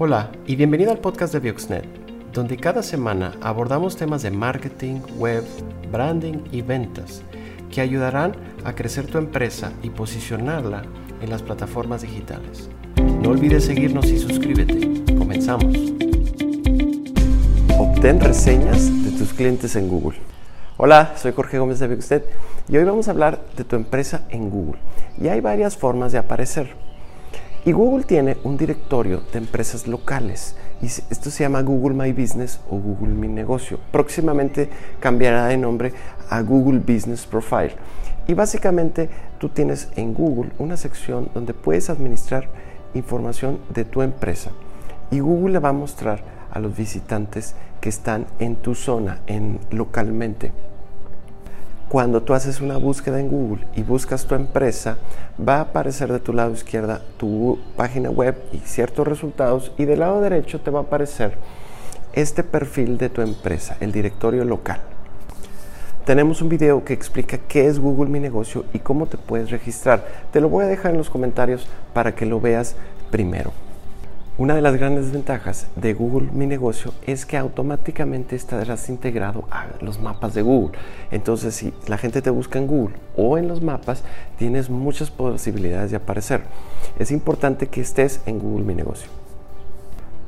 Hola y bienvenido al podcast de Bioxnet, donde cada semana abordamos temas de marketing, web, branding y ventas que ayudarán a crecer tu empresa y posicionarla en las plataformas digitales. No olvides seguirnos y suscríbete. Comenzamos. Obtén reseñas de tus clientes en Google. Hola, soy Jorge Gómez de Bioxnet y hoy vamos a hablar de tu empresa en Google. Y hay varias formas de aparecer. Y Google tiene un directorio de empresas locales. Y esto se llama Google My Business o Google Mi Negocio. Próximamente cambiará de nombre a Google Business Profile. Y básicamente tú tienes en Google una sección donde puedes administrar información de tu empresa. Y Google le va a mostrar a los visitantes que están en tu zona, en localmente. Cuando tú haces una búsqueda en Google y buscas tu empresa, va a aparecer de tu lado izquierda tu página web y ciertos resultados y del lado derecho te va a aparecer este perfil de tu empresa, el directorio local. Tenemos un video que explica qué es Google Mi Negocio y cómo te puedes registrar. Te lo voy a dejar en los comentarios para que lo veas primero. Una de las grandes ventajas de Google Mi Negocio es que automáticamente estarás integrado a los mapas de Google. Entonces, si la gente te busca en Google o en los mapas, tienes muchas posibilidades de aparecer. Es importante que estés en Google Mi Negocio.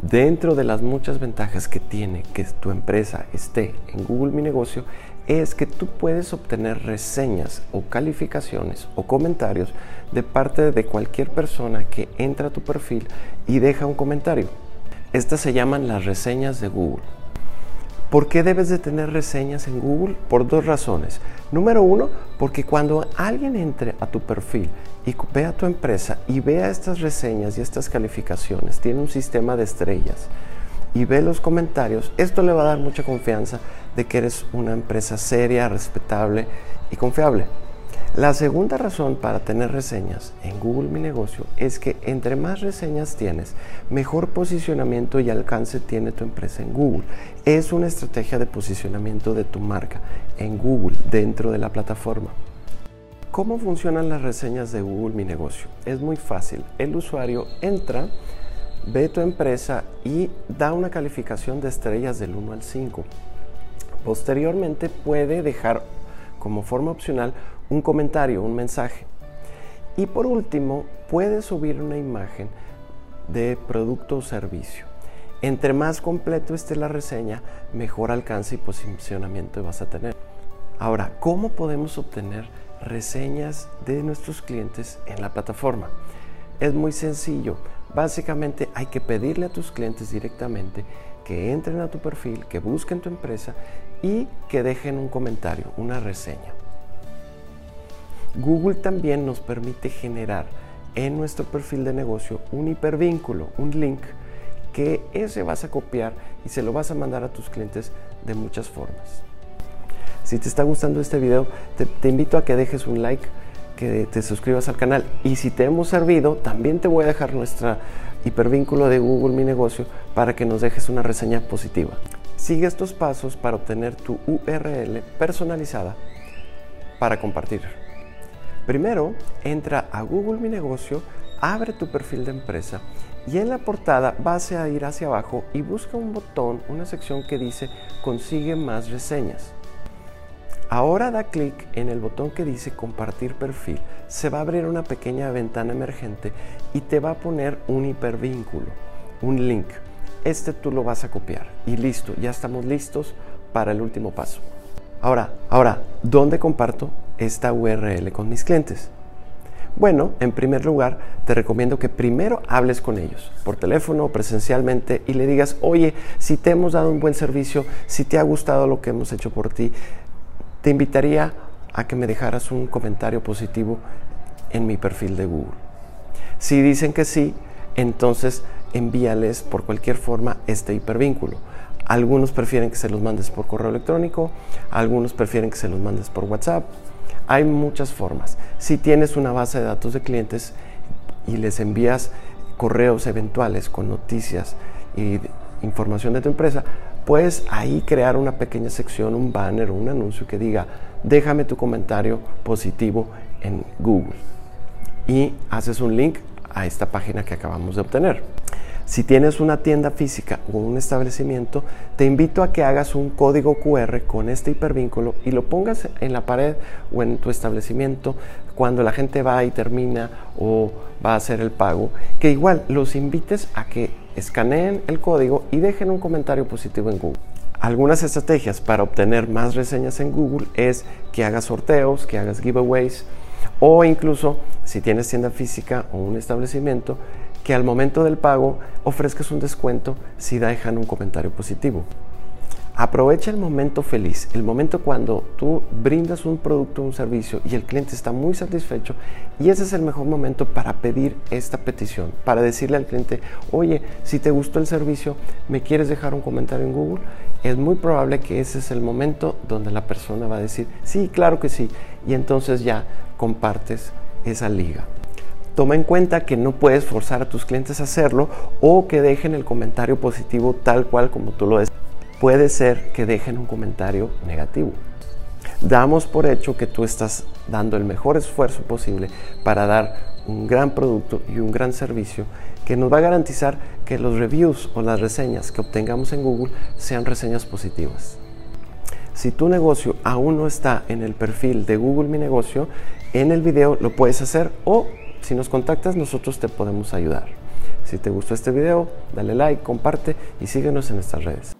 Dentro de las muchas ventajas que tiene que tu empresa esté en Google Mi Negocio es que tú puedes obtener reseñas o calificaciones o comentarios de parte de cualquier persona que entra a tu perfil y deja un comentario. Estas se llaman las reseñas de Google. ¿Por qué debes de tener reseñas en Google? Por dos razones. Número uno, porque cuando alguien entre a tu perfil y vea tu empresa y vea estas reseñas y estas calificaciones, tiene un sistema de estrellas y ve los comentarios, esto le va a dar mucha confianza de que eres una empresa seria, respetable y confiable. La segunda razón para tener reseñas en Google Mi Negocio es que entre más reseñas tienes, mejor posicionamiento y alcance tiene tu empresa en Google. Es una estrategia de posicionamiento de tu marca en Google dentro de la plataforma. ¿Cómo funcionan las reseñas de Google Mi Negocio? Es muy fácil. El usuario entra, ve tu empresa y da una calificación de estrellas del 1 al 5. Posteriormente puede dejar como forma opcional un comentario, un mensaje. Y por último, puede subir una imagen de producto o servicio. Entre más completo esté la reseña, mejor alcance y posicionamiento vas a tener. Ahora, ¿cómo podemos obtener reseñas de nuestros clientes en la plataforma? Es muy sencillo. Básicamente hay que pedirle a tus clientes directamente que entren a tu perfil, que busquen tu empresa y que dejen un comentario, una reseña. Google también nos permite generar en nuestro perfil de negocio un hipervínculo, un link que ese vas a copiar y se lo vas a mandar a tus clientes de muchas formas. Si te está gustando este video, te, te invito a que dejes un like, que te suscribas al canal y si te hemos servido, también te voy a dejar nuestra hipervínculo de Google Mi Negocio para que nos dejes una reseña positiva. Sigue estos pasos para obtener tu URL personalizada para compartir. Primero, entra a Google Mi Negocio, abre tu perfil de empresa y en la portada vas a ir hacia abajo y busca un botón, una sección que dice Consigue más reseñas. Ahora da clic en el botón que dice compartir perfil. Se va a abrir una pequeña ventana emergente y te va a poner un hipervínculo, un link. Este tú lo vas a copiar y listo, ya estamos listos para el último paso. Ahora, ahora, ¿dónde comparto esta URL con mis clientes? Bueno, en primer lugar, te recomiendo que primero hables con ellos, por teléfono o presencialmente, y le digas, oye, si te hemos dado un buen servicio, si te ha gustado lo que hemos hecho por ti, te invitaría a que me dejaras un comentario positivo en mi perfil de Google. Si dicen que sí, entonces envíales por cualquier forma este hipervínculo. Algunos prefieren que se los mandes por correo electrónico, algunos prefieren que se los mandes por WhatsApp. Hay muchas formas. Si tienes una base de datos de clientes y les envías correos eventuales con noticias y información de tu empresa, puedes ahí crear una pequeña sección, un banner o un anuncio que diga, déjame tu comentario positivo en Google. Y haces un link a esta página que acabamos de obtener. Si tienes una tienda física o un establecimiento, te invito a que hagas un código QR con este hipervínculo y lo pongas en la pared o en tu establecimiento cuando la gente va y termina o va a hacer el pago, que igual los invites a que escaneen el código y dejen un comentario positivo en Google. Algunas estrategias para obtener más reseñas en Google es que hagas sorteos, que hagas giveaways o incluso si tienes tienda física o un establecimiento, que al momento del pago ofrezcas un descuento si dejan un comentario positivo. Aprovecha el momento feliz, el momento cuando tú brindas un producto o un servicio y el cliente está muy satisfecho y ese es el mejor momento para pedir esta petición, para decirle al cliente, oye, si te gustó el servicio, ¿me quieres dejar un comentario en Google? Es muy probable que ese es el momento donde la persona va a decir, sí, claro que sí, y entonces ya compartes esa liga. Toma en cuenta que no puedes forzar a tus clientes a hacerlo o que dejen el comentario positivo tal cual como tú lo des. Puede ser que dejen un comentario negativo. Damos por hecho que tú estás dando el mejor esfuerzo posible para dar un gran producto y un gran servicio que nos va a garantizar que los reviews o las reseñas que obtengamos en Google sean reseñas positivas. Si tu negocio aún no está en el perfil de Google Mi Negocio, en el video lo puedes hacer o si nos contactas, nosotros te podemos ayudar. Si te gustó este video, dale like, comparte y síguenos en nuestras redes.